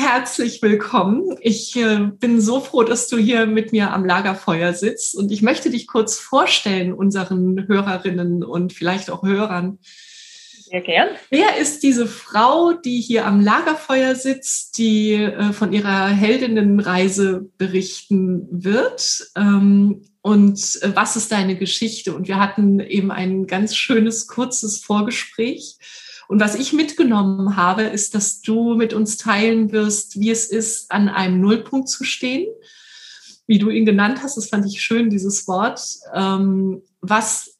Herzlich willkommen. Ich äh, bin so froh, dass du hier mit mir am Lagerfeuer sitzt und ich möchte dich kurz vorstellen unseren Hörerinnen und vielleicht auch Hörern. Sehr gern. Wer ist diese Frau, die hier am Lagerfeuer sitzt, die äh, von ihrer Heldinnenreise berichten wird? Ähm, und äh, was ist deine Geschichte? Und wir hatten eben ein ganz schönes, kurzes Vorgespräch. Und was ich mitgenommen habe, ist, dass du mit uns teilen wirst, wie es ist, an einem Nullpunkt zu stehen. Wie du ihn genannt hast, das fand ich schön, dieses Wort. Ähm, was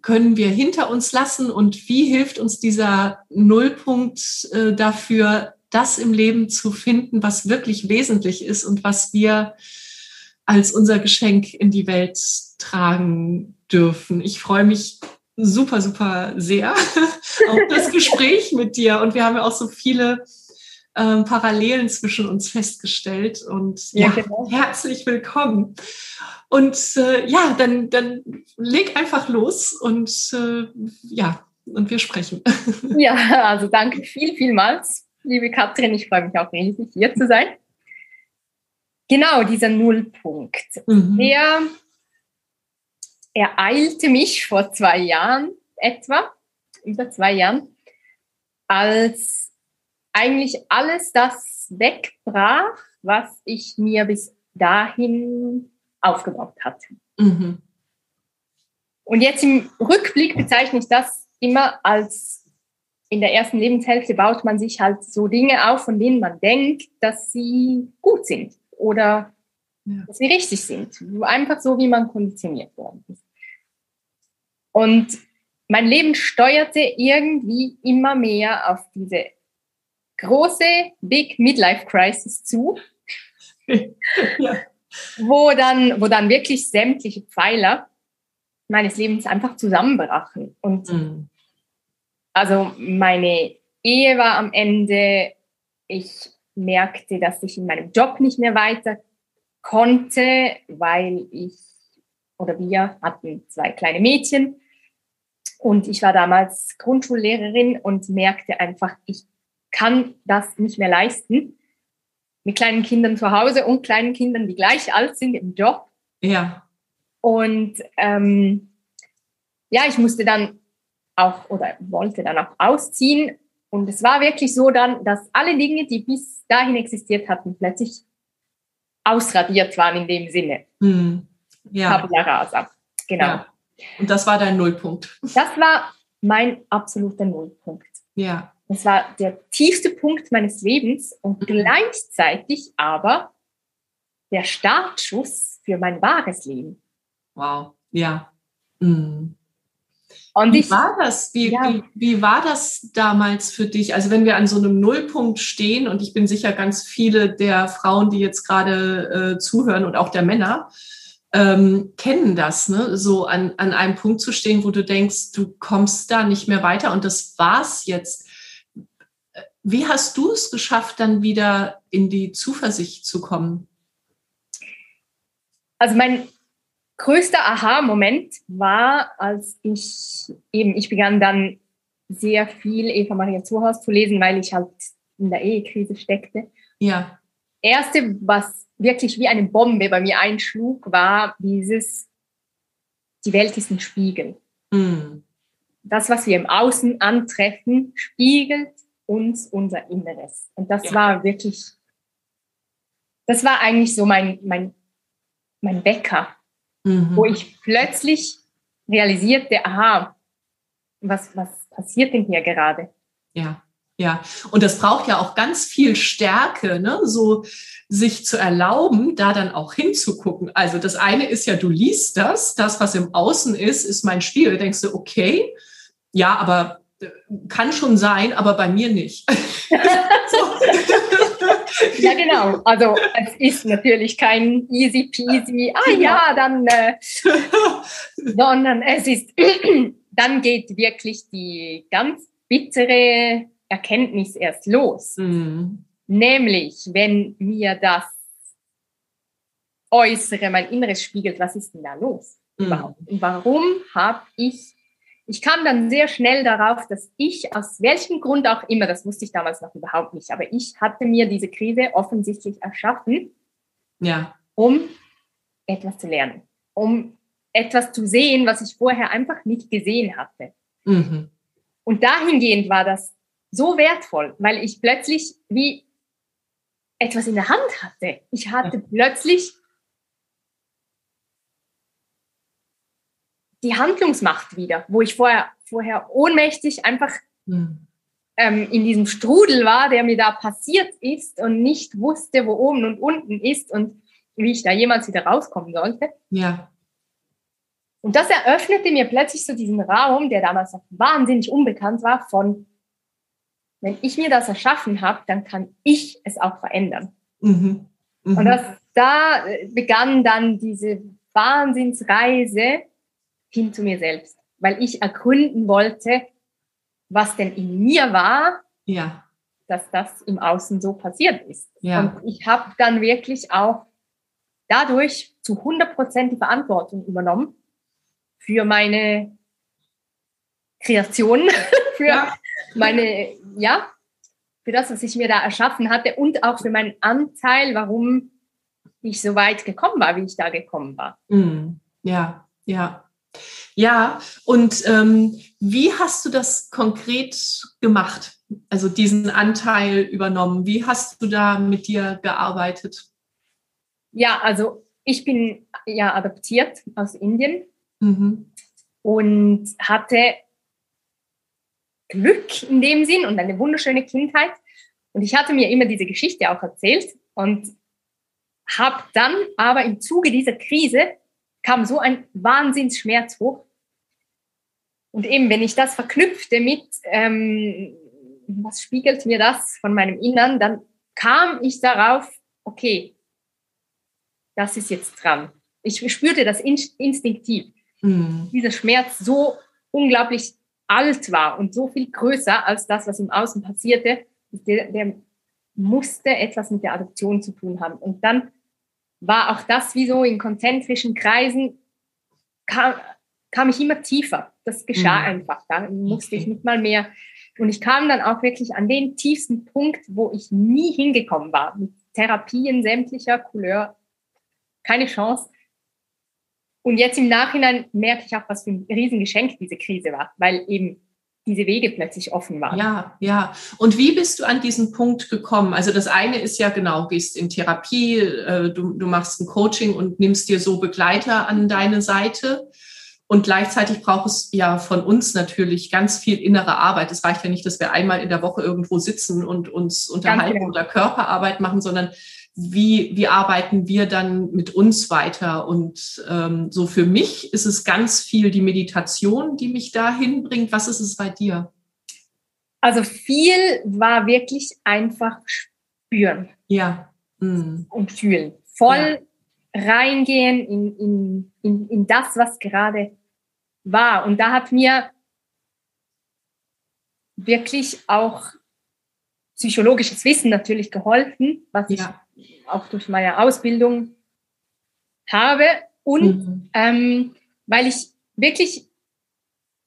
können wir hinter uns lassen und wie hilft uns dieser Nullpunkt äh, dafür, das im Leben zu finden, was wirklich wesentlich ist und was wir als unser Geschenk in die Welt tragen dürfen. Ich freue mich super, super sehr auf das Gespräch mit dir. Und wir haben ja auch so viele ähm, Parallelen zwischen uns festgestellt. Und ja, ja genau. herzlich willkommen. Und äh, ja, dann, dann leg einfach los und äh, ja, und wir sprechen. Ja, also danke viel, vielmals, liebe Katrin. Ich freue mich auch riesig, hier zu sein. Genau, dieser Nullpunkt. Mhm. Der ereilte mich vor zwei Jahren etwa, über zwei Jahren, als eigentlich alles das wegbrach, was ich mir bis dahin aufgebaut hatte. Mhm. Und jetzt im Rückblick bezeichne ich das immer als in der ersten Lebenshälfte baut man sich halt so Dinge auf, von denen man denkt, dass sie gut sind oder ja. dass sie richtig sind. Einfach so, wie man konditioniert worden ist. Und mein Leben steuerte irgendwie immer mehr auf diese große Big Midlife Crisis zu, ja. wo, dann, wo dann wirklich sämtliche Pfeiler meines Lebens einfach zusammenbrachen. Und mhm. also meine Ehe war am Ende, ich merkte, dass ich in meinem Job nicht mehr weiter konnte, weil ich oder wir hatten zwei kleine Mädchen und ich war damals Grundschullehrerin und merkte einfach, ich kann das nicht mehr leisten. Mit kleinen Kindern zu Hause und kleinen Kindern, die gleich alt sind im Job. Ja. Und ähm, ja, ich musste dann auch oder wollte dann auch ausziehen. Und es war wirklich so dann, dass alle Dinge, die bis dahin existiert hatten, plötzlich ausradiert waren in dem Sinne. Hm. Ja. Tabula rasa. Genau. Ja. Und das war dein Nullpunkt. Das war mein absoluter Nullpunkt. Ja. Das war der tiefste Punkt meines Lebens und Mhm. gleichzeitig aber der Startschuss für mein wahres Leben. Wow. Ja. Mhm. Und Wie ich, war das? Wie, Ja. wie, wie war das damals für dich? Also wenn wir an so einem Nullpunkt stehen und ich bin sicher ganz viele der Frauen, die jetzt gerade äh, zuhören und auch der Männer, ähm, kennen das, ne? so an, an einem Punkt zu stehen, wo du denkst, du kommst da nicht mehr weiter und das war's jetzt. Wie hast du es geschafft, dann wieder in die Zuversicht zu kommen? also mein größter Aha-Moment war, als ich eben, ich begann dann sehr viel Eva Maria Zuhaus zu lesen, weil ich halt in der Ehekrise steckte. Ja, Erste, was wirklich wie eine Bombe bei mir einschlug, war dieses, die Welt ist ein Spiegel. mm. Das, was wir im Außen antreffen, spiegelt uns unser Inneres. Und das Ja. war wirklich, das war eigentlich so mein, mein, mein Wecker, Mhm. wo ich plötzlich realisierte, aha, was, was passiert denn hier gerade? Ja, ja. Und das braucht ja auch ganz viel Stärke, ne? so sich zu erlauben, da dann auch hinzugucken. Also das eine ist ja, du liest das, das, was im Außen ist, ist mein Spiel. Da denkst du, okay, ja, aber äh, kann schon sein, aber bei mir nicht. Ja, genau. Also es ist natürlich kein easy peasy, ah ja, dann, äh, sondern es ist, dann geht wirklich die ganz bittere Erkenntnis erst los. Mhm. Nämlich, wenn mir das Äußere, mein Inneres spiegelt, was ist denn da los Mhm. überhaupt? Und warum habe ich, ich kam dann sehr schnell darauf, dass ich aus welchem Grund auch immer, das wusste ich damals noch überhaupt nicht, aber ich hatte mir diese Krise offensichtlich erschaffen, Ja, um etwas zu lernen, um etwas zu sehen, was ich vorher einfach nicht gesehen hatte. mhm. Und dahingehend war das so wertvoll, weil ich plötzlich wie etwas in der Hand hatte. Ich hatte plötzlich die Handlungsmacht wieder, wo ich vorher, vorher ohnmächtig einfach Mhm. ähm, in diesem Strudel war, der mir da passiert ist und nicht wusste, wo oben und unten ist und wie ich da jemals wieder rauskommen sollte. ja, Und das eröffnete mir plötzlich so diesen Raum, der damals noch wahnsinnig unbekannt war, von, wenn ich mir das erschaffen habe, dann kann ich es auch verändern. mhm. Mhm. Und das, da äh, begann dann diese Wahnsinnsreise hin zu mir selbst, weil ich ergründen wollte, was denn in mir war, ja, dass das im Außen so passiert ist. Ja. Und ich habe dann wirklich auch dadurch zu 100 Prozent die Verantwortung übernommen für meine Kreation, für Ja. Meine, ja, für das, was ich mir da erschaffen hatte und auch für meinen Anteil, warum ich so weit gekommen war, wie ich da gekommen war. Mhm. Ja, ja. Ja, und ähm, wie hast du das konkret gemacht? Also diesen Anteil übernommen. Wie hast du da mit dir gearbeitet? Ja, also ich bin ja adoptiert aus Indien Mhm. und hatte Glück in dem Sinn und eine wunderschöne Kindheit. Und ich hatte mir immer diese Geschichte auch erzählt und habe dann aber im Zuge dieser Krise kam so ein Wahnsinnsschmerz hoch. Und eben, wenn ich das verknüpfte mit, ähm, was spiegelt mir das von meinem Innern, dann kam ich darauf, okay, das ist jetzt dran. Ich spürte das in instinktiv Mhm. dieser Schmerz so unglaublich alt war und so viel größer als das, was im Außen passierte, der, der musste etwas mit der Adoption zu tun haben. Und dann war auch das wie so in konzentrischen Kreisen, kam, kam ich immer tiefer. Das geschah Mhm. einfach. Da musste ich nicht mal mehr. Und ich kam dann auch wirklich an den tiefsten Punkt, wo ich nie hingekommen war. Mit Therapien sämtlicher Couleur. Keine Chance. Und jetzt im Nachhinein merke ich auch, was für ein Riesengeschenk diese Krise war, weil eben diese Wege plötzlich offen waren. Ja, ja. Und wie bist du an diesen Punkt gekommen? Also das eine ist ja genau, gehst in Therapie, äh, du, du machst ein Coaching und nimmst dir so Begleiter an deine Seite. Und gleichzeitig braucht es ja von uns natürlich ganz viel innere Arbeit. Es reicht ja nicht, dass wir einmal in der Woche irgendwo sitzen und uns unterhalten genau. oder Körperarbeit machen, sondern wie, wie arbeiten wir dann mit uns weiter? Und ähm, so für mich ist es ganz viel die Meditation, die mich dahin bringt. Was ist es bei dir? Also viel war wirklich einfach spüren. Ja. Mhm. Und fühlen. Voll ja. reingehen in, in, in, in das, was gerade war. Und da hat mir wirklich auch psychologisches Wissen natürlich geholfen, was ja. ich auch durch meine Ausbildung habe. Und mhm. ähm, weil ich wirklich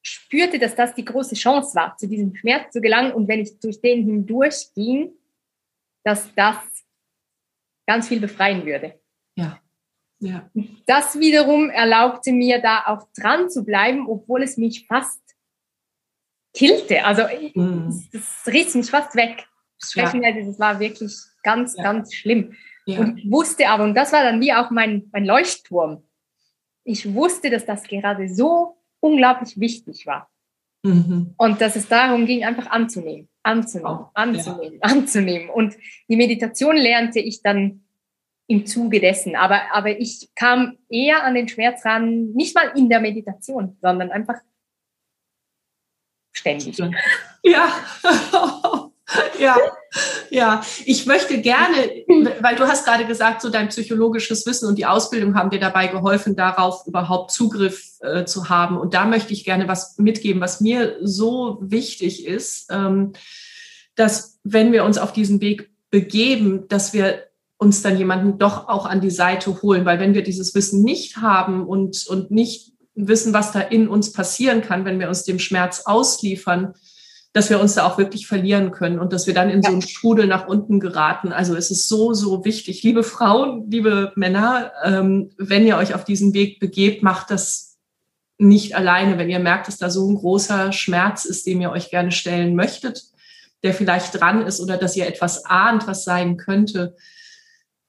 spürte, dass das die große Chance war, zu diesem Schmerz zu gelangen. Und wenn ich durch den hindurch ging, dass das ganz viel befreien würde. Ja. ja. Das wiederum erlaubte mir, da auch dran zu bleiben, obwohl es mich fast killte. Also mhm. das riss mich fast weg sprechen ja. das war wirklich ganz, ja. ganz schlimm. Ja. Und ich wusste aber, und das war dann wie auch mein, mein Leuchtturm, ich wusste, dass das gerade so unglaublich wichtig war. Mhm. Und dass es darum ging, einfach anzunehmen, anzunehmen, oh, anzunehmen, ja. anzunehmen. Und die Meditation lernte ich dann im Zuge dessen. Aber, aber ich kam eher an den Schmerz ran, nicht mal in der Meditation, sondern einfach ständig. Ja. ja, ja. Ich möchte gerne, weil du hast gerade gesagt, so dein psychologisches Wissen und die Ausbildung haben dir dabei geholfen, darauf überhaupt Zugriff äh, zu haben. Und da möchte ich gerne was mitgeben, was mir so wichtig ist, ähm, dass wenn wir uns auf diesen Weg begeben, dass wir uns dann jemanden doch auch an die Seite holen, weil wenn wir dieses Wissen nicht haben und, und nicht wissen, was da in uns passieren kann, wenn wir uns dem Schmerz ausliefern, dass wir uns da auch wirklich verlieren können und dass wir dann in ja. so einen Strudel nach unten geraten. Also es ist so, so wichtig. Liebe Frauen, liebe Männer, ähm, wenn ihr euch auf diesen Weg begebt, macht das nicht alleine. Wenn ihr merkt, dass da so ein großer Schmerz ist, dem ihr euch gerne stellen möchtet, der vielleicht dran ist oder dass ihr etwas ahnt, was sein könnte,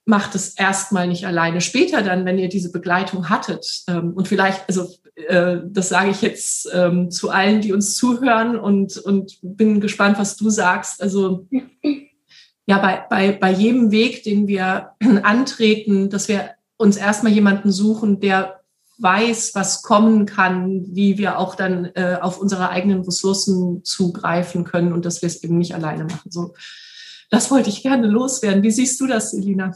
macht es erstmal nicht alleine. Später dann, wenn ihr diese Begleitung hattet ähm, und vielleicht, also äh, das sage ich jetzt ähm, zu allen, die uns zuhören und, und bin gespannt, was du sagst. Also ja, bei, bei, bei jedem Weg, den wir antreten, dass wir uns erstmal jemanden suchen, der weiß, was kommen kann, wie wir auch dann äh, auf unsere eigenen Ressourcen zugreifen können und dass wir es eben nicht alleine machen. So, das wollte ich gerne loswerden. Wie siehst du das, Elina?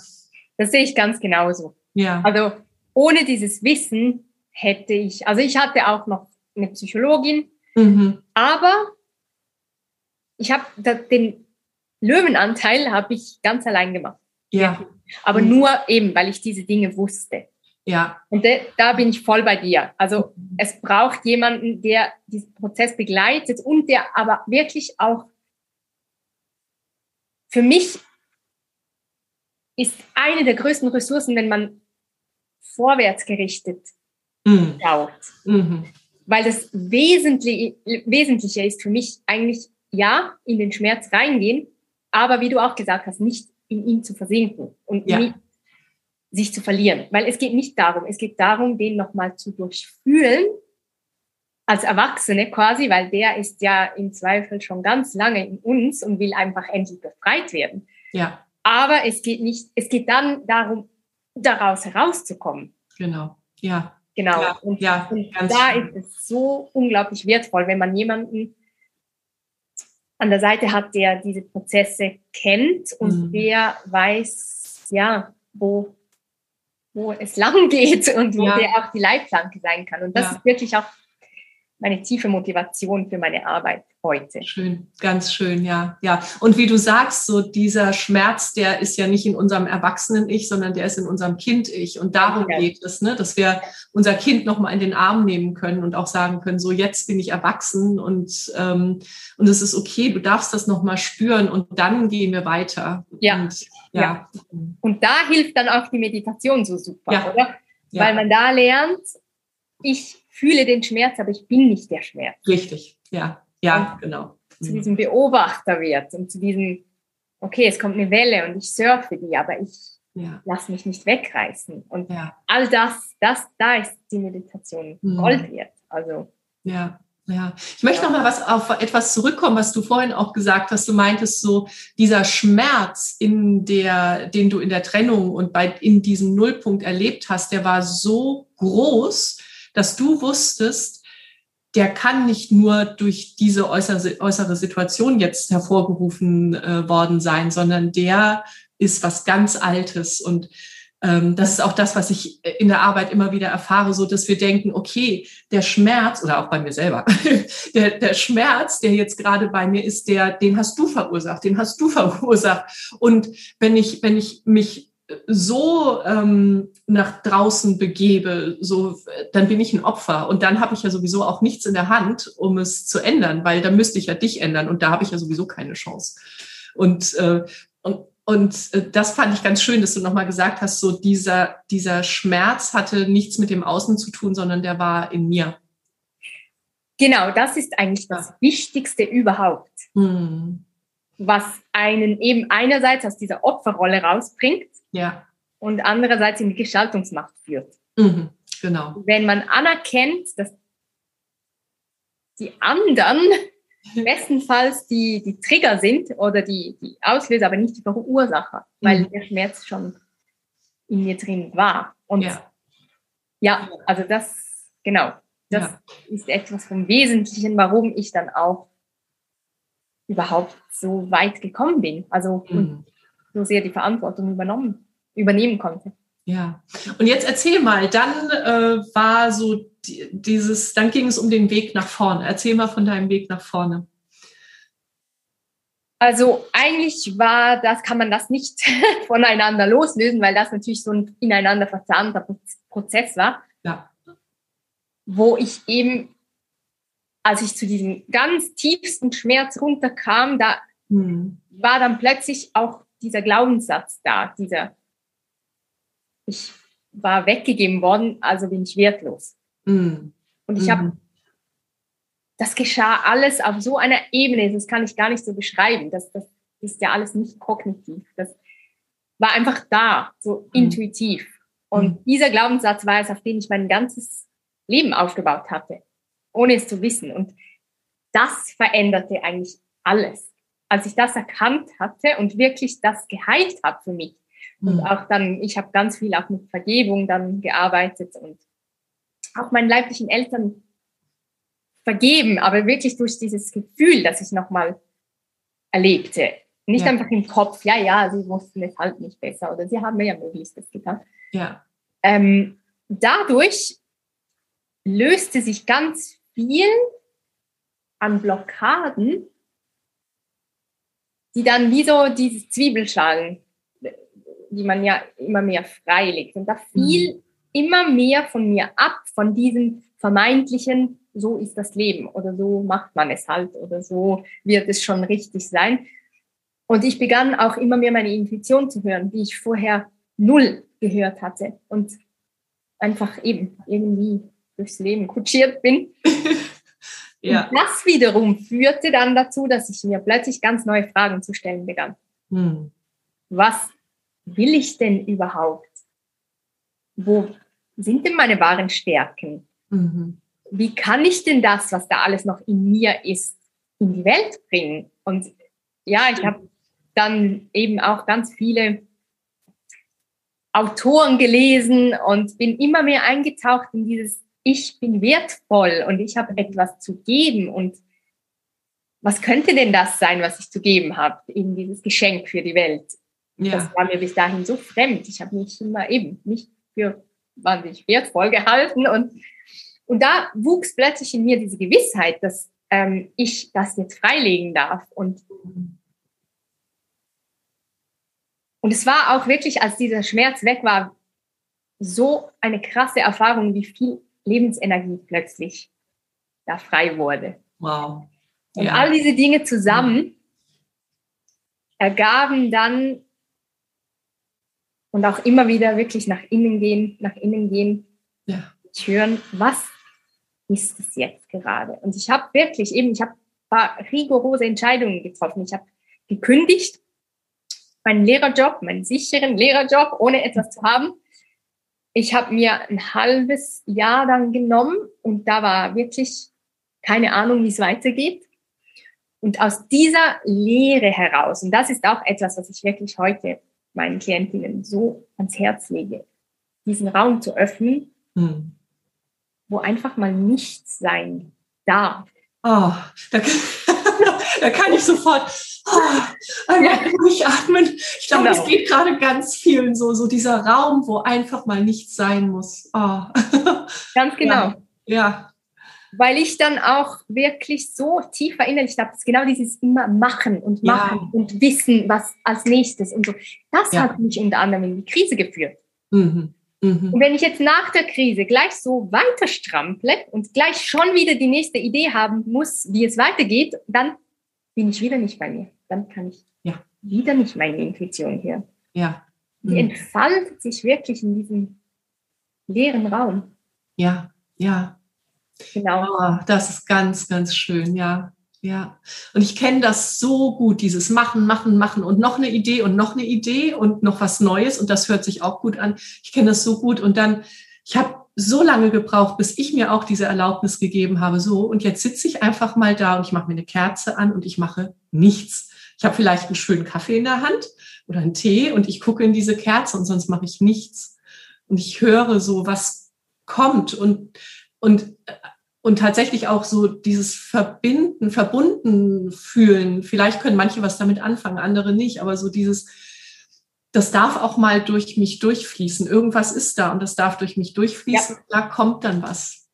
Das sehe ich ganz genauso. Ja. Also ohne dieses Wissen hätte ich, also ich hatte auch noch eine Psychologin, mhm. aber ich habe den Löwenanteil habe ich ganz allein gemacht. Ja. Aber mhm. nur eben, weil ich diese Dinge wusste. Ja. Und de, da bin ich voll bei dir. Also mhm. es braucht jemanden, der diesen Prozess begleitet und der aber wirklich auch für mich ist eine der größten Ressourcen, wenn man vorwärts gerichtet mhm. schaut. Mhm. Weil das Wesentliche, Wesentliche ist für mich eigentlich, ja, in den Schmerz reingehen, aber wie du auch gesagt hast, nicht in ihn zu versinken und ja. nicht sich zu verlieren. Weil es geht nicht darum, es geht darum, den nochmal zu durchfühlen, als Erwachsene quasi, weil der ist ja im Zweifel schon ganz lange in uns und will einfach endlich befreit werden. Ja. Aber es geht nicht, es geht dann darum, daraus herauszukommen. Genau. Ja. Genau. Ja, und, ja, und da schön. ist es so unglaublich wertvoll, wenn man jemanden an der Seite hat, der diese Prozesse kennt und mhm. der weiß, ja, wo, wo es lang geht und wo ja. der auch die Leitplanke sein kann. Und das ist wirklich auch meine tiefe Motivation für meine Arbeit heute. Schön, ganz schön, ja, ja. Und wie du sagst, so dieser Schmerz, der ist ja nicht in unserem Erwachsenen-Ich, sondern der ist in unserem Kind-Ich. Und darum ja. geht es, ne, dass wir unser Kind nochmal in den Arm nehmen können und auch sagen können, so jetzt bin ich erwachsen und ähm, und es ist okay, du darfst das nochmal spüren und dann gehen wir weiter. Ja. Und, ja. ja. Und da hilft dann auch die Meditation so super, ja. oder? Weil man da lernt, ich fühle den Schmerz, aber ich bin nicht der Schmerz. Richtig, ja. Ja, genau. Zu diesem Beobachter wird und zu diesem, okay, es kommt eine Welle und ich surfe die, aber ich ja. lass mich nicht wegreißen. Und ja. all das, das, da ist die Meditation mhm. Gold wert. Also. Ja. Ja, ich möchte ja. noch mal was auf etwas zurückkommen, was du vorhin auch gesagt hast. Du meintest so dieser Schmerz in der, den du in der Trennung und bei in diesem Nullpunkt erlebt hast, der war so groß, dass du wusstest, der kann nicht nur durch diese äußere, Situation jetzt hervorgerufen äh, worden sein, sondern der ist was ganz Altes und ähm, das ist auch das, was ich in der Arbeit immer wieder erfahre, so dass wir denken, okay, der Schmerz oder auch bei mir selber, der, der Schmerz, der jetzt gerade bei mir ist, der, den hast du verursacht, den hast du verursacht. Und wenn ich, wenn ich mich so ähm, nach draußen begebe, so dann bin ich ein Opfer und dann habe ich ja sowieso auch nichts in der Hand, um es zu ändern, weil da müsste ich ja dich ändern und da habe ich ja sowieso keine Chance. Und äh, und und äh, das fand ich ganz schön, dass du nochmal gesagt hast, so dieser, dieser Schmerz hatte nichts mit dem Außen zu tun, sondern der war in mir. Genau, das ist eigentlich das Wichtigste überhaupt, hm. was einen eben einerseits aus dieser Opferrolle rausbringt ja. und andererseits in die Gestaltungsmacht führt. Mhm. Genau. Wenn man anerkennt, dass die anderen bestenfalls die, die Trigger sind oder die, die Auslöser, aber nicht die Verursacher, weil mhm. der Schmerz schon in mir drin war. Und ja, ja also das, genau, das ja. ist etwas vom Wesentlichen, warum ich dann auch überhaupt so weit gekommen bin. Also mhm. So sehr die Verantwortung übernommen, übernehmen konnte. Ja, und jetzt erzähl mal, dann äh, war so dieses, dann ging es um den Weg nach vorne. Erzähl mal von deinem Weg nach vorne. Also eigentlich war das, kann man das nicht voneinander loslösen, weil das natürlich so ein ineinander verzahnter Prozess war. Ja. Wo ich eben, als ich zu diesem ganz tiefsten Schmerz runterkam, da hm. war dann plötzlich auch dieser Glaubenssatz da, dieser, ich war weggegeben worden, also bin ich wertlos. Mhm. Und ich habe, mhm. das geschah alles auf so einer Ebene, das kann ich gar nicht so beschreiben. Das, das ist ja alles nicht kognitiv. Das war einfach da, so mhm. intuitiv. Und mhm. dieser Glaubenssatz war es, auf den ich mein ganzes Leben aufgebaut hatte, ohne es zu wissen. Und das veränderte eigentlich alles. Als ich das erkannt hatte und wirklich das geheilt habe für mich. Und mhm. auch dann, ich habe ganz viel auch mit Vergebung dann gearbeitet und auch meinen leiblichen Eltern vergeben, aber wirklich durch dieses Gefühl, das ich nochmal erlebte. Nicht ja. einfach im Kopf, ja, ja, sie wussten es halt nicht besser oder sie haben mir ja Möglichstes getan. Ja. Ähm, dadurch löste sich ganz viel an Blockaden, die dann wie so diese Zwiebelschalen, die man ja immer mehr freilegt. Und da fiel mhm immer mehr von mir ab, von diesem vermeintlichen, so ist das Leben oder so macht man es halt oder so wird es schon richtig sein. Und ich begann auch immer mehr meine Intuition zu hören, die ich vorher null gehört hatte und einfach eben irgendwie durchs Leben kutschiert bin. ja. Und das wiederum führte dann dazu, dass ich mir plötzlich ganz neue Fragen zu stellen begann. Hm. Was will ich denn überhaupt? Wo sind denn meine wahren Stärken? Mhm. Wie kann ich denn das, was da alles noch in mir ist, in die Welt bringen? Und ja, ich habe dann eben auch ganz viele Autoren gelesen und bin immer mehr eingetaucht in dieses Ich bin wertvoll und ich habe etwas zu geben und was könnte denn das sein, was ich zu geben habe, eben dieses Geschenk für die Welt? Ja. Das war mir bis dahin so fremd. Ich habe mich immer eben nicht für wahnsinnig wertvoll gehalten. Und, und da wuchs plötzlich in mir diese Gewissheit, dass ähm, ich das jetzt freilegen darf. Und, und es war auch wirklich, als dieser Schmerz weg war, so eine krasse Erfahrung, wie viel Lebensenergie plötzlich da frei wurde. Wow. Und all diese Dinge zusammen ergaben dann und auch immer wieder wirklich nach innen gehen, nach innen gehen, ja. hören, was ist es jetzt gerade? Und ich habe wirklich eben, ich habe paar rigorose Entscheidungen getroffen. Ich habe gekündigt, meinen Lehrerjob, meinen sicheren Lehrerjob, ohne etwas zu haben. Ich habe mir ein halbes Jahr dann genommen und da war wirklich keine Ahnung, wie es weitergeht. Und aus dieser Lehre heraus, und das ist auch etwas, was ich wirklich heute meinen Klientinnen so ans Herz lege, diesen Raum zu öffnen, hm. wo einfach mal nichts sein darf. Oh, da, da kann ich sofort ja. durchatmen. Ich glaube, genau. es geht gerade ganz vielen so, so dieser Raum, wo einfach mal nichts sein muss. Oh. Ganz genau. Ja. ja weil ich dann auch wirklich so tief verinnerlicht habe, dass genau dieses immer machen und machen ja. und wissen, was als nächstes und so. Das ja. hat mich unter anderem in die Krise geführt. Mhm. Mhm. Und wenn ich jetzt nach der Krise gleich so weiter strample und gleich schon wieder die nächste Idee haben muss, wie es weitergeht, dann bin ich wieder nicht bei mir. Dann kann ich ja. wieder nicht meine Intuition hören. Ja. Mhm. Die entfaltet sich wirklich in diesem leeren Raum. Ja, ja. Genau. Oh, das ist ganz, ganz schön, ja. Ja. Und ich kenne das so gut, dieses Machen, Machen, Machen und noch eine Idee und noch eine Idee und noch was Neues. Und das hört sich auch gut an. Ich kenne das so gut. Und dann, ich habe so lange gebraucht, bis ich mir auch diese Erlaubnis gegeben habe. So, und jetzt sitze ich einfach mal da und ich mache mir eine Kerze an und ich mache nichts. Ich habe vielleicht einen schönen Kaffee in der Hand oder einen Tee und ich gucke in diese Kerze und sonst mache ich nichts. Und ich höre so, was kommt. Und und, und tatsächlich auch so dieses Verbinden, verbunden fühlen. Vielleicht können manche was damit anfangen, andere nicht, aber so dieses, das darf auch mal durch mich durchfließen. Irgendwas ist da und das darf durch mich durchfließen. Ja. Da kommt dann was.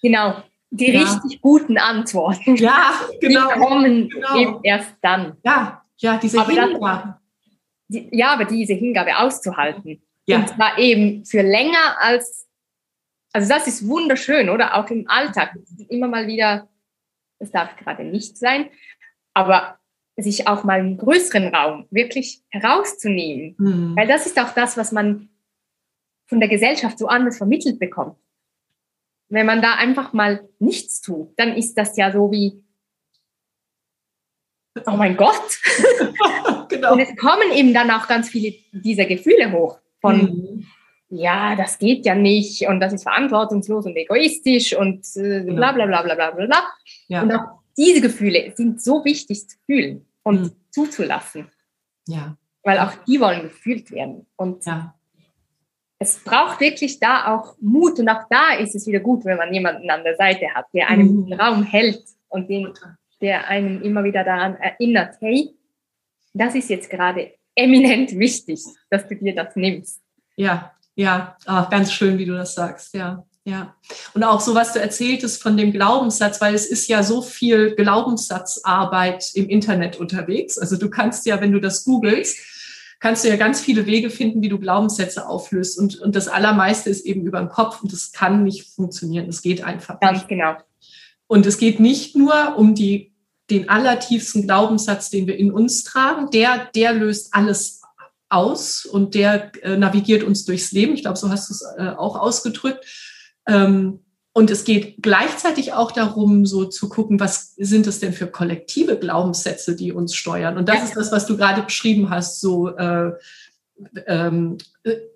Genau. Die ja. richtig guten Antworten. Ja, genau. Die kommen genau. eben erst dann. Ja, ja, diese aber Hingabe. Das, ja, aber diese Hingabe auszuhalten. Ja. Und zwar eben für länger als also das ist wunderschön, oder? Auch im Alltag. Immer mal wieder, es darf gerade nicht sein, aber sich auch mal einen größeren Raum wirklich herauszunehmen. Mhm. Weil das ist auch das, was man von der Gesellschaft so anders vermittelt bekommt. Wenn man da einfach mal nichts tut, dann ist das ja so wie, oh mein Gott. genau. Und es kommen eben dann auch ganz viele dieser Gefühle hoch von, mhm ja, das geht ja nicht und das ist verantwortungslos und egoistisch und äh, genau. bla bla bla bla bla bla. Ja. Und auch diese Gefühle sind so wichtig zu fühlen und mhm. zuzulassen. Ja. Weil auch die wollen gefühlt werden. Und ja. Es braucht wirklich da auch Mut und auch da ist es wieder gut, wenn man jemanden an der Seite hat, der einen mhm. Raum hält und den, der einen immer wieder daran erinnert, hey, das ist jetzt gerade eminent wichtig, dass du dir das nimmst. Ja, ja, ach, ganz schön, wie du das sagst, ja. Ja, und auch so, was du erzähltest von dem Glaubenssatz, weil es ist ja so viel Glaubenssatzarbeit im Internet unterwegs. Also du kannst ja, wenn du das googelst, kannst du ja ganz viele Wege finden, wie du Glaubenssätze auflöst. Und, und das Allermeiste ist eben über den Kopf und das kann nicht funktionieren. Das geht einfach ganz nicht. genau. Und es geht nicht nur um die, den allertiefsten Glaubenssatz, den wir in uns tragen. Der, der löst alles aus und der äh, navigiert uns durchs Leben. Ich glaube, so hast du es äh, auch ausgedrückt. Ähm, und es geht gleichzeitig auch darum, so zu gucken, was sind es denn für kollektive Glaubenssätze, die uns steuern. Und das ja. ist das, was du gerade beschrieben hast. So, äh, ähm,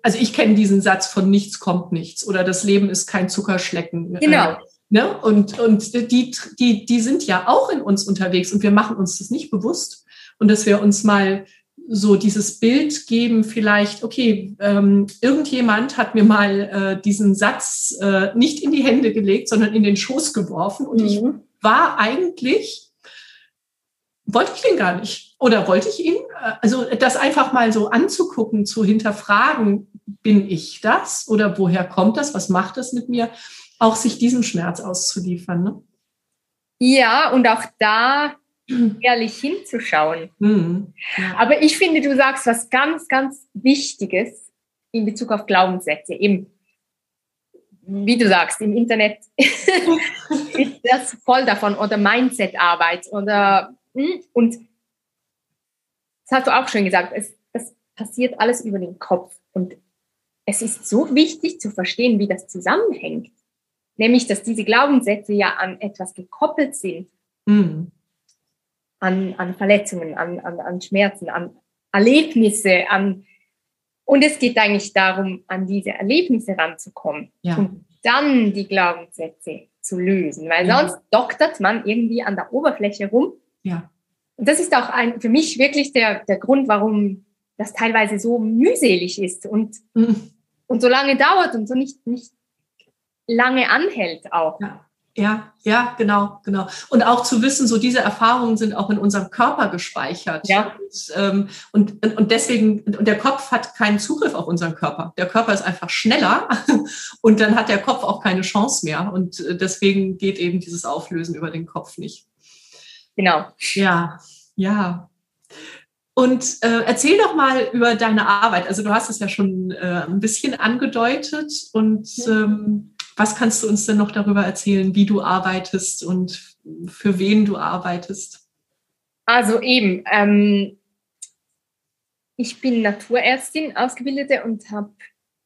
also ich kenne diesen Satz von nichts kommt nichts oder das Leben ist kein Zuckerschlecken. Äh, genau. ne? Und, und die, die, die sind ja auch in uns unterwegs und wir machen uns das nicht bewusst. Und dass wir uns mal so dieses Bild geben, vielleicht, okay, ähm, irgendjemand hat mir mal äh, diesen Satz äh, nicht in die Hände gelegt, sondern in den Schoß geworfen und mhm. ich war eigentlich, wollte ich den gar nicht. Oder wollte ich ihn? Äh, also das einfach mal so anzugucken, zu hinterfragen, bin ich das oder woher kommt das, was macht das mit mir? Auch sich diesem Schmerz auszuliefern. Ne? Ja, und auch da ehrlich hinzuschauen. Mhm. Ja. Aber ich finde, du sagst was ganz, ganz Wichtiges in Bezug auf Glaubenssätze. Im, wie du sagst, im Internet ist das voll davon oder Mindset-Arbeit oder hm, und das hast du auch schon gesagt, es, es passiert alles über den Kopf und es ist so wichtig zu verstehen, wie das zusammenhängt. Nämlich, dass diese Glaubenssätze ja an etwas gekoppelt sind. Mhm an, an Verletzungen, an, an, an Schmerzen, an Erlebnisse, an und es geht eigentlich darum, an diese Erlebnisse ranzukommen ja. und dann die Glaubenssätze zu lösen, weil ja. sonst doktert man irgendwie an der Oberfläche rum. Ja. Und das ist auch ein, für mich wirklich der, der Grund, warum das teilweise so mühselig ist und, mhm. und so lange dauert und so nicht, nicht lange anhält auch. Ja. Ja, ja, genau, genau. Und auch zu wissen, so diese Erfahrungen sind auch in unserem Körper gespeichert. Ja. Und, ähm, und, und deswegen, und der Kopf hat keinen Zugriff auf unseren Körper. Der Körper ist einfach schneller und dann hat der Kopf auch keine Chance mehr. Und äh, deswegen geht eben dieses Auflösen über den Kopf nicht. Genau. Ja, ja. Und äh, erzähl doch mal über deine Arbeit. Also du hast es ja schon äh, ein bisschen angedeutet und ähm, was kannst du uns denn noch darüber erzählen, wie du arbeitest und für wen du arbeitest? Also eben, ähm, ich bin Naturärztin, Ausgebildete und habe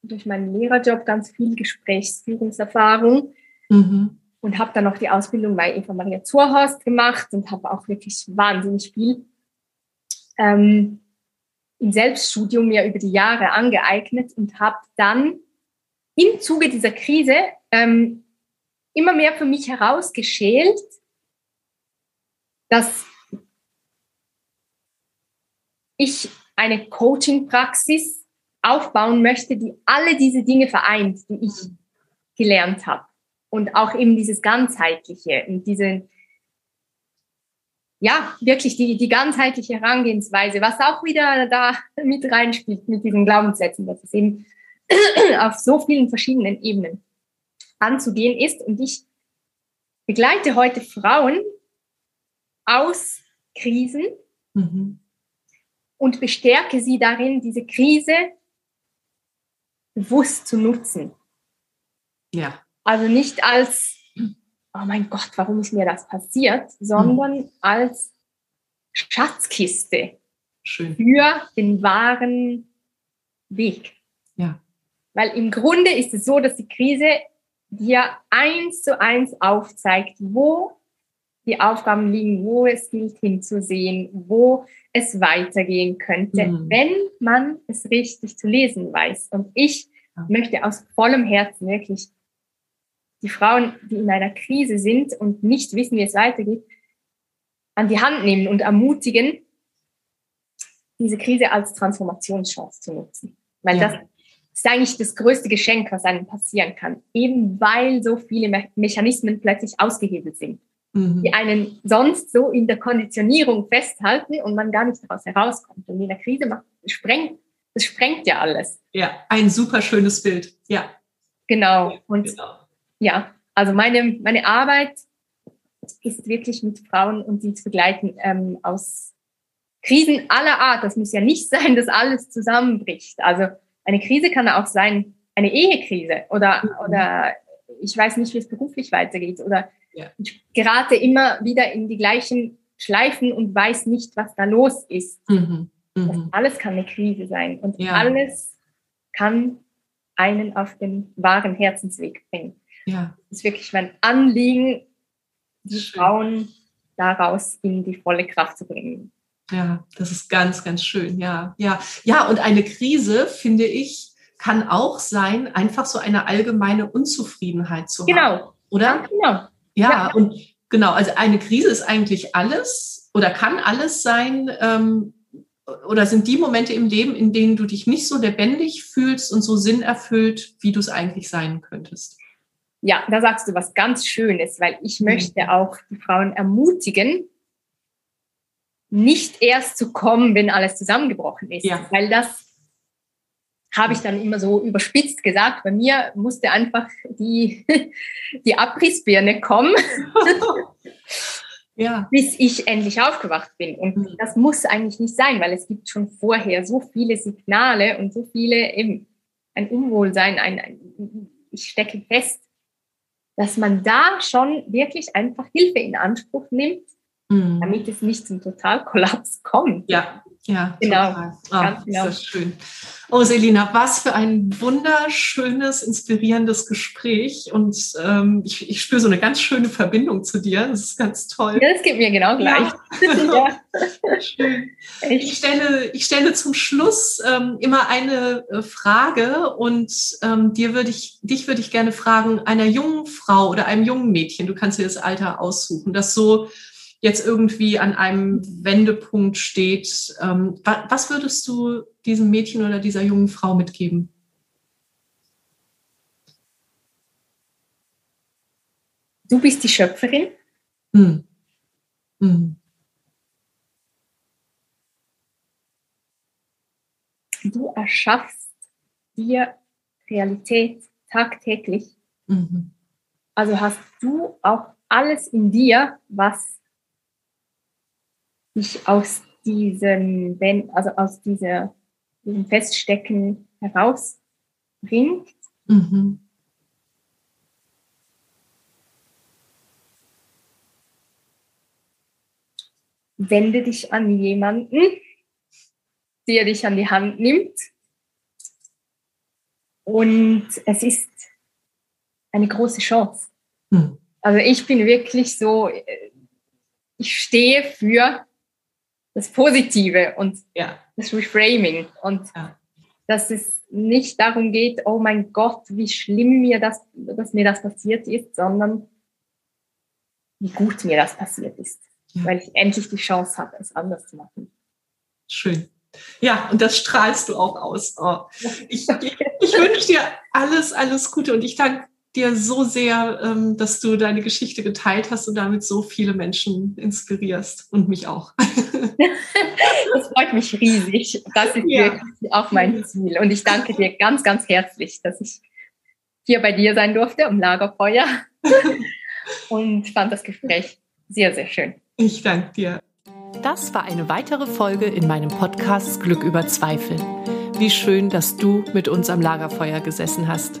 durch meinen Lehrerjob ganz viel Gesprächsführungserfahrung mhm. und habe dann noch die Ausbildung bei Eva Maria Zurhorst gemacht und habe auch wirklich wahnsinnig viel ähm, im Selbststudium mir über die Jahre angeeignet und habe dann im Zuge dieser Krise ähm, immer mehr für mich herausgeschält, dass ich eine Coaching-Praxis aufbauen möchte, die alle diese Dinge vereint, die ich gelernt habe. Und auch eben dieses Ganzheitliche und diese, ja, wirklich die, die ganzheitliche Herangehensweise, was auch wieder da mit reinspielt mit diesen Glaubenssätzen, dass es eben auf so vielen verschiedenen Ebenen anzugehen ist. Und ich begleite heute Frauen aus Krisen mhm. und bestärke sie darin, diese Krise bewusst zu nutzen. Ja. Also nicht als, oh mein Gott, warum ist mir das passiert, sondern mhm. als Schatzkiste Schön. für den wahren Weg. Ja. Weil im Grunde ist es so, dass die Krise dir eins zu eins aufzeigt, wo die Aufgaben liegen, wo es gilt hinzusehen, wo es weitergehen könnte, mhm. wenn man es richtig zu lesen weiß. Und ich ja. möchte aus vollem Herzen wirklich die Frauen, die in einer Krise sind und nicht wissen, wie es weitergeht, an die Hand nehmen und ermutigen, diese Krise als Transformationschance zu nutzen. Weil ja. das ist eigentlich das größte Geschenk, was einem passieren kann, eben weil so viele Me Mechanismen plötzlich ausgehebelt sind, mhm. die einen sonst so in der Konditionierung festhalten und man gar nicht daraus herauskommt. Und in der Krise macht, sprengt, das sprengt ja alles. Ja, ein super schönes Bild. Ja. Genau. Und genau. ja, also meine, meine Arbeit ist wirklich mit Frauen und sie zu begleiten ähm, aus Krisen aller Art. Das muss ja nicht sein, dass alles zusammenbricht. Also eine Krise kann auch sein, eine Ehekrise oder, mhm. oder ich weiß nicht, wie es beruflich weitergeht oder ja. ich gerate immer wieder in die gleichen Schleifen und weiß nicht, was da los ist. Mhm. Mhm. alles kann eine Krise sein und ja. alles kann einen auf den wahren Herzensweg bringen. Ja. Das ist wirklich mein Anliegen, die. Frauen daraus in die volle Kraft zu bringen. Ja, das ist ganz, ganz schön. Ja, ja, ja. Und eine Krise, finde ich, kann auch sein, einfach so eine allgemeine Unzufriedenheit zu genau. haben. Oder? Genau. Ja, ja, und genau. Also eine Krise ist eigentlich alles oder kann alles sein. Ähm, oder sind die Momente im Leben, in denen du dich nicht so lebendig fühlst und so sinnerfüllt, wie du es eigentlich sein könntest? Ja, da sagst du was ganz Schönes, weil ich mhm. möchte auch die Frauen ermutigen, nicht erst zu kommen, wenn alles zusammengebrochen ist. Ja. Weil das habe ich dann immer so überspitzt gesagt. Bei mir musste einfach die, die Abrissbirne kommen, ja. bis ich endlich aufgewacht bin. Und mhm. das muss eigentlich nicht sein, weil es gibt schon vorher so viele Signale und so viele eben ein Unwohlsein, ein, ein ich stecke fest, dass man da schon wirklich einfach Hilfe in Anspruch nimmt mhm. damit es nicht zum Totalkollaps kommt. Ja, Ja, genau. Total. Ah, Ganz genau. Ist das schön. Oh, Selina, was für ein wunderschönes, inspirierendes Gespräch. Und ähm, ich, ich spüre so eine ganz schöne Verbindung zu dir. Das ist ganz toll. Ja, das geht mir genau gleich. Ja. ja. Schön. Ich stelle, ich stelle zum Schluss ähm, immer eine äh, Frage und ähm, dir würde ich, dich würde ich gerne fragen, einer jungen Frau oder einem jungen Mädchen, du kannst dir das Alter aussuchen, das so jetzt irgendwie an einem Wendepunkt steht, ähm, was würdest du diesem Mädchen oder dieser jungen Frau mitgeben? Du bist die Schöpferin. Hm. Hm. Du erschaffst dir Realität tagtäglich. Mhm. Also hast du auch alles in dir, was dich aus diesem, also aus dieser, diesem Feststecken herausbringt. Mhm. Wende dich an jemanden, der dich an die Hand nimmt. Und es ist eine große Chance. Mhm. Also ich bin wirklich so, äh, ich stehe für das Positive und ja. das Reframing und ja. dass es nicht darum geht, oh mein Gott, wie schlimm mir das, dass mir das passiert ist, sondern wie gut mir das passiert ist, ja. weil ich endlich die Chance habe, es anders zu machen. Schön. Ja, und das strahlst du auch aus. Oh. Ich, ich, ich wünsche dir alles, alles Gute und ich danke dir so sehr, ähm, dass du deine Geschichte geteilt hast und damit so viele Menschen inspirierst und mich auch. Das freut mich riesig. Das ist ja. wirklich auch mein Ziel. Und ich danke dir ganz, ganz herzlich, dass ich hier bei dir sein durfte am Lagerfeuer und fand das Gespräch sehr, sehr schön. Ich danke dir. Das war eine weitere Folge in meinem Podcast Glück über Zweifel. Wie schön, dass du mit uns am Lagerfeuer gesessen hast.